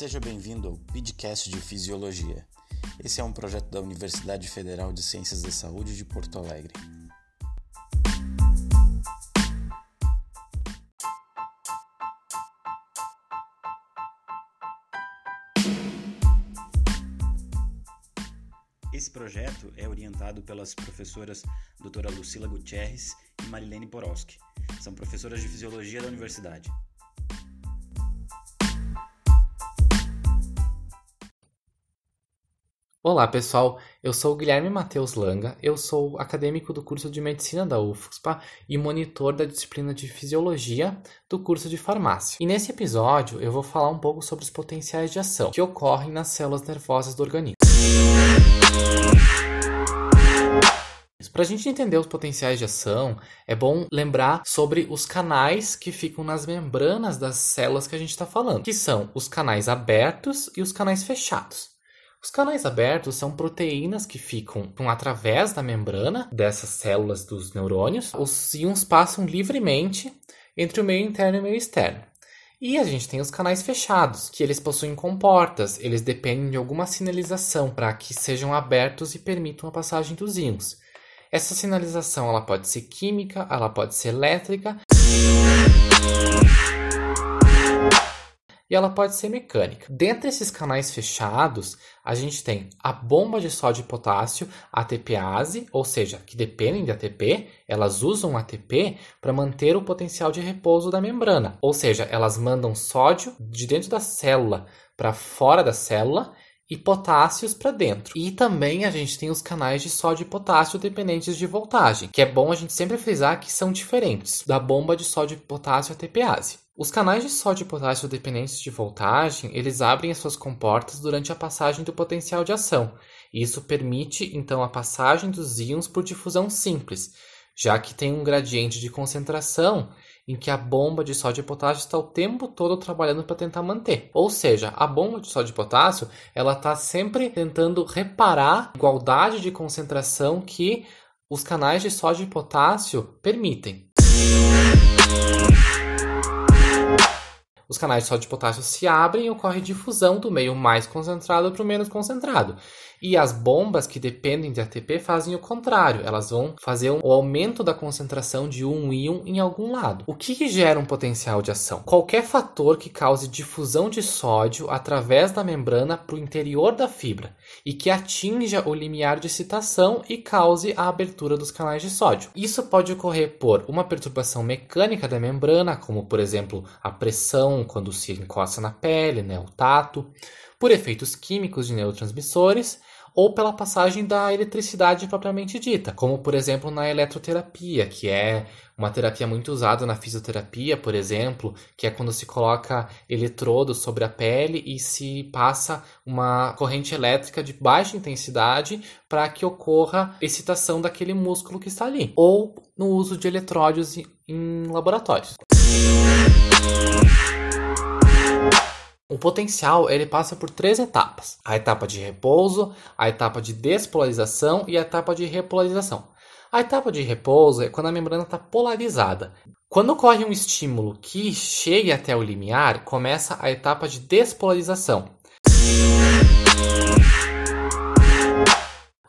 Seja bem-vindo ao podcast de Fisiologia. Esse é um projeto da Universidade Federal de Ciências da Saúde de Porto Alegre. Esse projeto é orientado pelas professoras doutora Lucila Gutierrez e Marilene Poroski. São professoras de Fisiologia da Universidade. Olá pessoal, eu sou o Guilherme Matheus Langa, eu sou acadêmico do curso de Medicina da UFSPA e monitor da disciplina de Fisiologia do curso de Farmácia. E nesse episódio eu vou falar um pouco sobre os potenciais de ação que ocorrem nas células nervosas do organismo. Para a gente entender os potenciais de ação, é bom lembrar sobre os canais que ficam nas membranas das células que a gente está falando, que são os canais abertos e os canais fechados. Os canais abertos são proteínas que ficam através da membrana dessas células dos neurônios. Os íons passam livremente entre o meio interno e o meio externo. E a gente tem os canais fechados, que eles possuem comportas, eles dependem de alguma sinalização para que sejam abertos e permitam a passagem dos íons. Essa sinalização ela pode ser química, ela pode ser elétrica e ela pode ser mecânica. Dentre esses canais fechados, a gente tem a bomba de sódio e potássio, ATPase, ou seja, que dependem de ATP, elas usam ATP para manter o potencial de repouso da membrana, ou seja, elas mandam sódio de dentro da célula para fora da célula e potássios para dentro. E também a gente tem os canais de sódio e potássio dependentes de voltagem, que é bom a gente sempre frisar que são diferentes da bomba de sódio e potássio ATPase. Os canais de sódio e potássio dependentes de voltagem, eles abrem as suas comportas durante a passagem do potencial de ação. Isso permite, então, a passagem dos íons por difusão simples, já que tem um gradiente de concentração em que a bomba de sódio e potássio está o tempo todo trabalhando para tentar manter. Ou seja, a bomba de sódio e potássio ela está sempre tentando reparar a igualdade de concentração que os canais de sódio e potássio permitem. Os canais de sódio e potássio se abrem e ocorre difusão do meio mais concentrado para o menos concentrado. E as bombas que dependem de ATP fazem o contrário, elas vão fazer o aumento da concentração de um íon em algum lado. O que, que gera um potencial de ação? Qualquer fator que cause difusão de sódio através da membrana para o interior da fibra e que atinja o limiar de excitação e cause a abertura dos canais de sódio. Isso pode ocorrer por uma perturbação mecânica da membrana, como por exemplo a pressão quando se encosta na pele, né, o tato, por efeitos químicos de neurotransmissores ou pela passagem da eletricidade propriamente dita, como por exemplo na eletroterapia, que é uma terapia muito usada na fisioterapia, por exemplo, que é quando se coloca eletrodos sobre a pele e se passa uma corrente elétrica de baixa intensidade para que ocorra excitação daquele músculo que está ali, ou no uso de eletródios em laboratórios. O potencial ele passa por três etapas: a etapa de repouso, a etapa de despolarização e a etapa de repolarização. A etapa de repouso é quando a membrana está polarizada. Quando ocorre um estímulo que chegue até o limiar, começa a etapa de despolarização.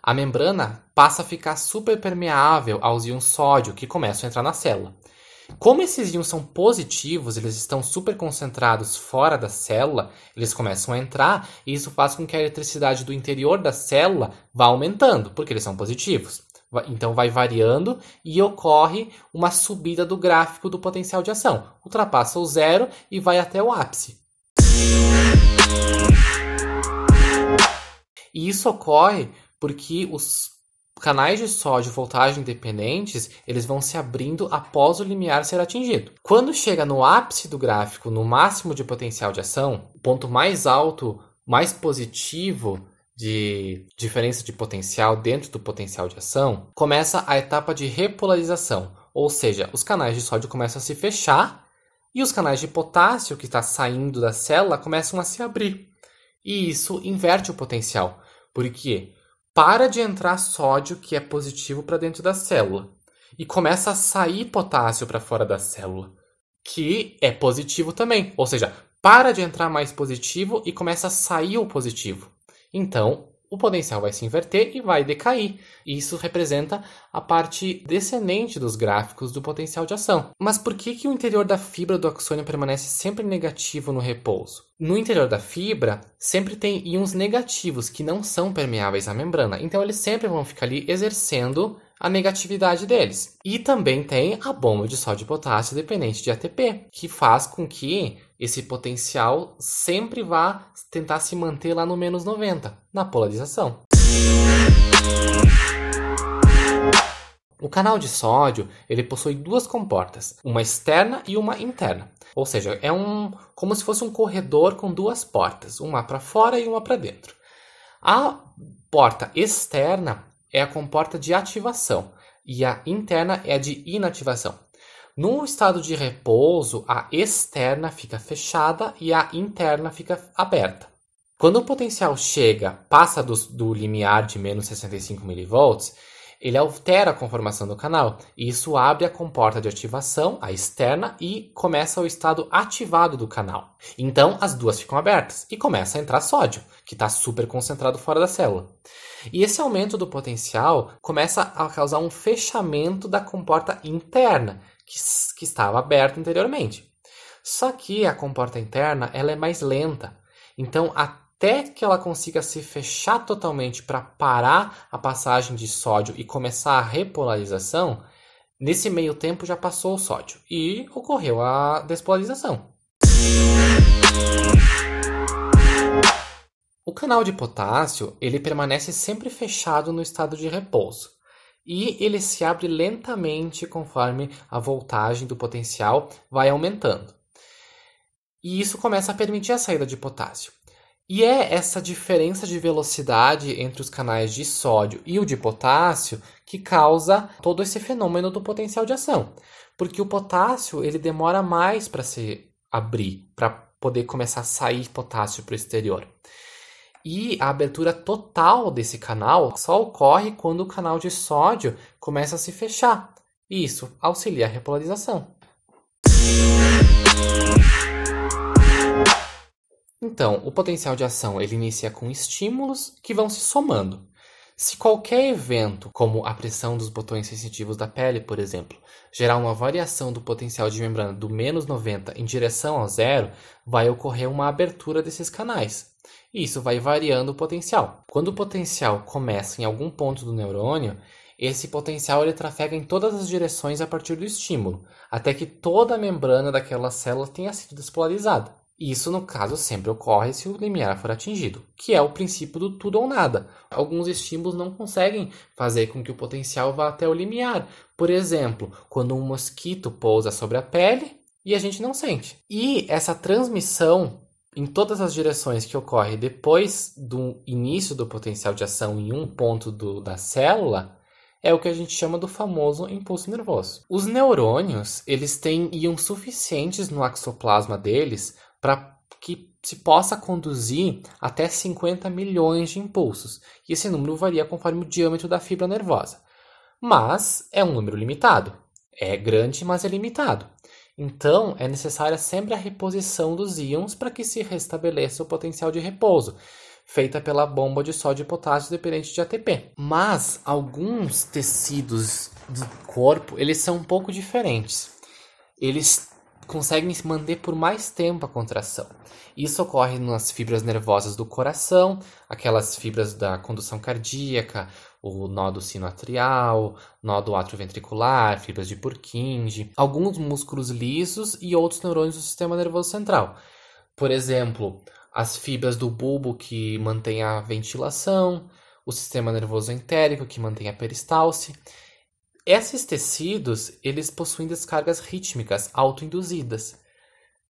A membrana passa a ficar superpermeável aos íons sódio que começam a entrar na célula. Como esses íons são positivos, eles estão super concentrados fora da célula, eles começam a entrar e isso faz com que a eletricidade do interior da célula vá aumentando, porque eles são positivos. Então vai variando e ocorre uma subida do gráfico do potencial de ação. Ultrapassa o zero e vai até o ápice. E isso ocorre porque os canais de sódio voltagem dependentes, eles vão se abrindo após o limiar ser atingido. Quando chega no ápice do gráfico, no máximo de potencial de ação, o ponto mais alto, mais positivo de diferença de potencial dentro do potencial de ação, começa a etapa de repolarização, ou seja, os canais de sódio começam a se fechar e os canais de potássio que está saindo da célula começam a se abrir. E isso inverte o potencial. Por quê? Para de entrar sódio, que é positivo, para dentro da célula. E começa a sair potássio para fora da célula, que é positivo também. Ou seja, para de entrar mais positivo e começa a sair o positivo. Então, o potencial vai se inverter e vai decair. Isso representa a parte descendente dos gráficos do potencial de ação. Mas por que, que o interior da fibra do axônio permanece sempre negativo no repouso? No interior da fibra, sempre tem íons negativos que não são permeáveis à membrana, então eles sempre vão ficar ali exercendo a negatividade deles. E também tem a bomba de sódio e potássio dependente de ATP, que faz com que esse potencial sempre vá tentar se manter lá no menos 90, na polarização. O canal de sódio ele possui duas comportas, uma externa e uma interna. Ou seja, é um como se fosse um corredor com duas portas, uma para fora e uma para dentro. A porta externa é a comporta de ativação e a interna é a de inativação. No estado de repouso, a externa fica fechada e a interna fica aberta. Quando o potencial chega, passa do, do limiar de menos 65 mV, ele altera a conformação do canal. E isso abre a comporta de ativação, a externa, e começa o estado ativado do canal. Então as duas ficam abertas e começa a entrar sódio, que está super concentrado fora da célula. E esse aumento do potencial começa a causar um fechamento da comporta interna, que, que estava aberta anteriormente. Só que a comporta interna ela é mais lenta. Então, até que ela consiga se fechar totalmente para parar a passagem de sódio e começar a repolarização, nesse meio tempo já passou o sódio e ocorreu a despolarização. O canal de potássio ele permanece sempre fechado no estado de repouso e ele se abre lentamente conforme a voltagem do potencial vai aumentando. E isso começa a permitir a saída de potássio. E é essa diferença de velocidade entre os canais de sódio e o de potássio que causa todo esse fenômeno do potencial de ação. Porque o potássio ele demora mais para se abrir, para poder começar a sair potássio para o exterior. E a abertura total desse canal só ocorre quando o canal de sódio começa a se fechar. Isso auxilia a repolarização. Então, o potencial de ação ele inicia com estímulos que vão se somando. Se qualquer evento, como a pressão dos botões sensitivos da pele, por exemplo, gerar uma variação do potencial de membrana do menos 90 em direção ao zero, vai ocorrer uma abertura desses canais e isso vai variando o potencial. Quando o potencial começa em algum ponto do neurônio, esse potencial ele trafega em todas as direções a partir do estímulo, até que toda a membrana daquela célula tenha sido despolarizada. Isso, no caso, sempre ocorre se o limiar for atingido, que é o princípio do tudo ou nada. Alguns estímulos não conseguem fazer com que o potencial vá até o limiar. Por exemplo, quando um mosquito pousa sobre a pele e a gente não sente. E essa transmissão em todas as direções que ocorre depois do início do potencial de ação em um ponto do, da célula é o que a gente chama do famoso impulso nervoso. Os neurônios, eles têm íons suficientes no axoplasma deles para que se possa conduzir até 50 milhões de impulsos. E esse número varia conforme o diâmetro da fibra nervosa. Mas é um número limitado. É grande, mas é limitado. Então, é necessária sempre a reposição dos íons para que se restabeleça o potencial de repouso, feita pela bomba de sódio e potássio dependente de ATP. Mas alguns tecidos do corpo, eles são um pouco diferentes. Eles conseguem se manter por mais tempo a contração. Isso ocorre nas fibras nervosas do coração, aquelas fibras da condução cardíaca, o nó do sino atrial, nó do átrio ventricular, fibras de Purkinje, alguns músculos lisos e outros neurônios do sistema nervoso central. Por exemplo, as fibras do bulbo que mantém a ventilação, o sistema nervoso entérico que mantém a peristalse. Esses tecidos, eles possuem descargas rítmicas autoinduzidas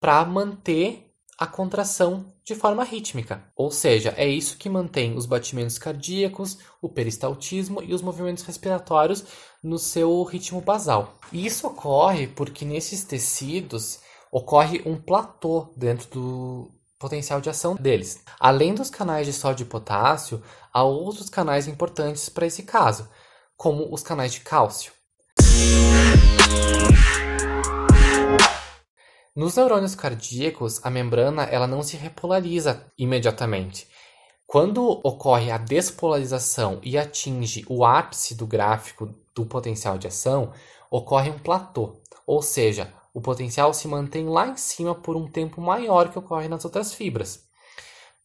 para manter a contração de forma rítmica. Ou seja, é isso que mantém os batimentos cardíacos, o peristaltismo e os movimentos respiratórios no seu ritmo basal. Isso ocorre porque nesses tecidos ocorre um platô dentro do potencial de ação deles. Além dos canais de sódio e potássio, há outros canais importantes para esse caso, como os canais de cálcio. Nos neurônios cardíacos, a membrana ela não se repolariza imediatamente. Quando ocorre a despolarização e atinge o ápice do gráfico do potencial de ação, ocorre um platô, ou seja, o potencial se mantém lá em cima por um tempo maior que ocorre nas outras fibras,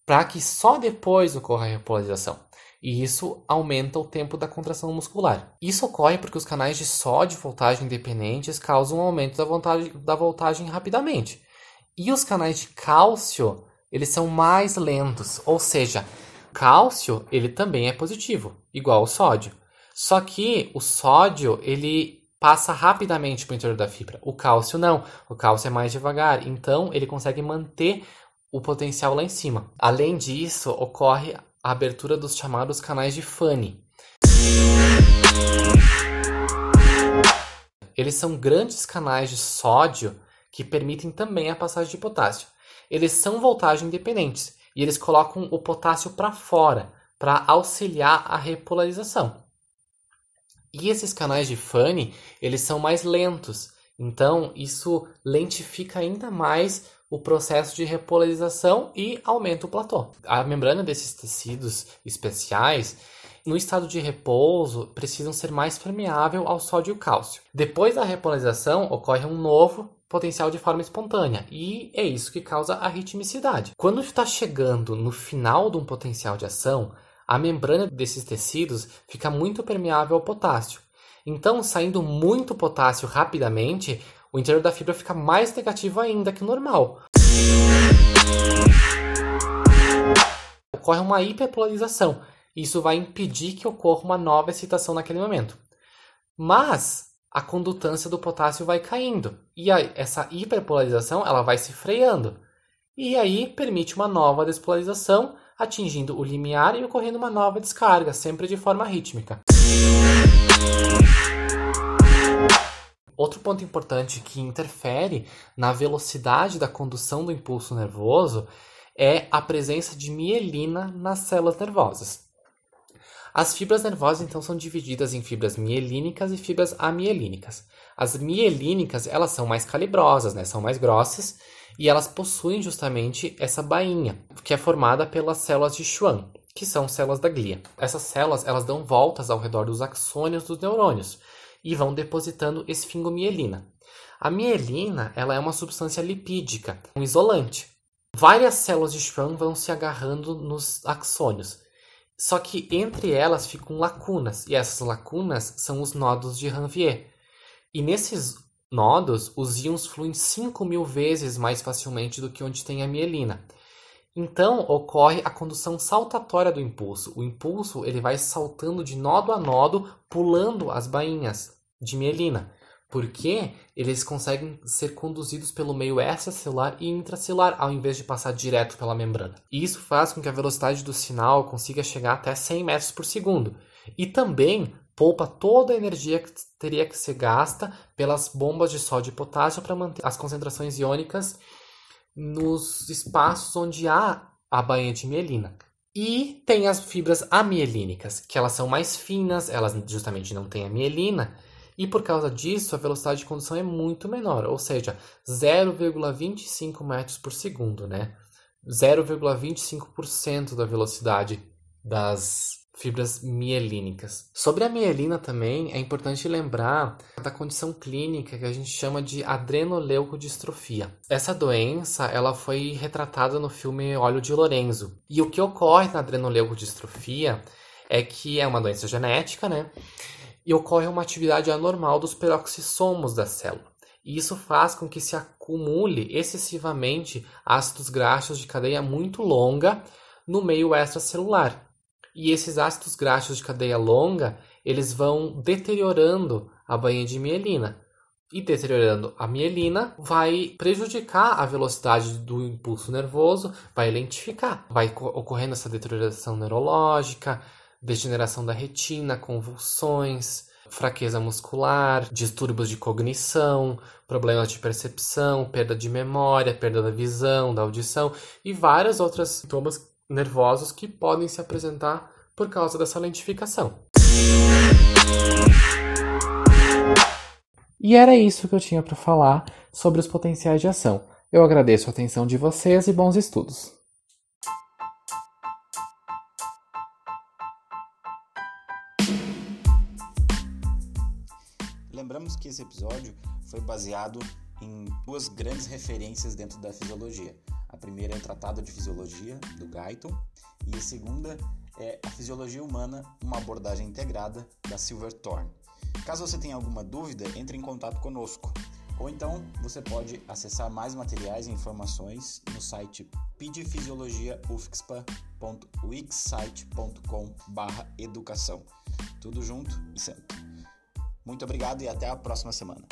para que só depois ocorra a repolarização. E isso aumenta o tempo da contração muscular. Isso ocorre porque os canais de sódio voltagem independentes causam um aumento da, voltagem, da voltagem rapidamente. E os canais de cálcio, eles são mais lentos, ou seja, cálcio ele também é positivo, igual o sódio. Só que o sódio ele passa rapidamente para o interior da fibra. O cálcio não. O cálcio é mais devagar. Então ele consegue manter o potencial lá em cima. Além disso, ocorre a abertura dos chamados canais de Fanny. Eles são grandes canais de sódio que permitem também a passagem de potássio. Eles são voltagem independentes e eles colocam o potássio para fora para auxiliar a repolarização. E esses canais de Fanny, eles são mais lentos, então isso lentifica ainda mais o processo de repolarização e aumenta o platô. A membrana desses tecidos especiais, no estado de repouso, precisam ser mais permeável ao sódio e cálcio. Depois da repolarização, ocorre um novo potencial de forma espontânea, e é isso que causa a ritmicidade. Quando está chegando no final de um potencial de ação, a membrana desses tecidos fica muito permeável ao potássio. Então, saindo muito potássio rapidamente, o interior da fibra fica mais negativo ainda que o normal. Ocorre uma hiperpolarização. Isso vai impedir que ocorra uma nova excitação naquele momento. Mas a condutância do potássio vai caindo e a, essa hiperpolarização ela vai se freando. E aí permite uma nova despolarização, atingindo o limiar e ocorrendo uma nova descarga, sempre de forma rítmica. Outro ponto importante que interfere na velocidade da condução do impulso nervoso é a presença de mielina nas células nervosas. As fibras nervosas então são divididas em fibras mielínicas e fibras amielínicas. As mielínicas, elas são mais calibrosas, né? São mais grossas e elas possuem justamente essa bainha, que é formada pelas células de Schwann, que são células da glia. Essas células, elas dão voltas ao redor dos axônios dos neurônios, e vão depositando esfingomielina. A mielina ela é uma substância lipídica, um isolante. Várias células de Schwann vão se agarrando nos axônios. Só que entre elas ficam lacunas, e essas lacunas são os nodos de Ranvier. E nesses nodos, os íons fluem 5 mil vezes mais facilmente do que onde tem a mielina. Então ocorre a condução saltatória do impulso. O impulso ele vai saltando de nodo a nodo, pulando as bainhas de mielina, porque eles conseguem ser conduzidos pelo meio extracelular e intracelular, ao invés de passar direto pela membrana. Isso faz com que a velocidade do sinal consiga chegar até 100 metros por segundo. E também poupa toda a energia que teria que ser gasta pelas bombas de sódio e potássio para manter as concentrações iônicas nos espaços onde há a bainha de mielina. E tem as fibras amielínicas, que elas são mais finas, elas justamente não têm a mielina, e por causa disso, a velocidade de condução é muito menor, ou seja, 0,25 metros por segundo, né? 0,25% da velocidade das fibras mielínicas. Sobre a mielina também, é importante lembrar da condição clínica que a gente chama de adrenoleucodistrofia. Essa doença, ela foi retratada no filme Óleo de Lorenzo. E o que ocorre na adrenoleucodistrofia é que é uma doença genética, né? e ocorre uma atividade anormal dos peroxissomos da célula. E isso faz com que se acumule excessivamente ácidos graxos de cadeia muito longa no meio extracelular. E esses ácidos graxos de cadeia longa, eles vão deteriorando a bainha de mielina. E deteriorando a mielina vai prejudicar a velocidade do impulso nervoso, vai lentificar, vai ocorrendo essa deterioração neurológica, degeneração da retina, convulsões, fraqueza muscular, distúrbios de cognição, problemas de percepção, perda de memória, perda da visão, da audição e vários outros sintomas nervosos que podem se apresentar por causa dessa lentificação. E era isso que eu tinha para falar sobre os potenciais de ação. Eu agradeço a atenção de vocês e bons estudos. Lembramos que esse episódio foi baseado em duas grandes referências dentro da fisiologia. A primeira é o Tratado de Fisiologia, do Guyton, e a segunda é a Fisiologia Humana, uma abordagem integrada, da Silverthorne. Caso você tenha alguma dúvida, entre em contato conosco. Ou então você pode acessar mais materiais e informações no site pidefisiologiaufxpa.wixsite.com/educação. Tudo junto e sempre. Muito obrigado e até a próxima semana.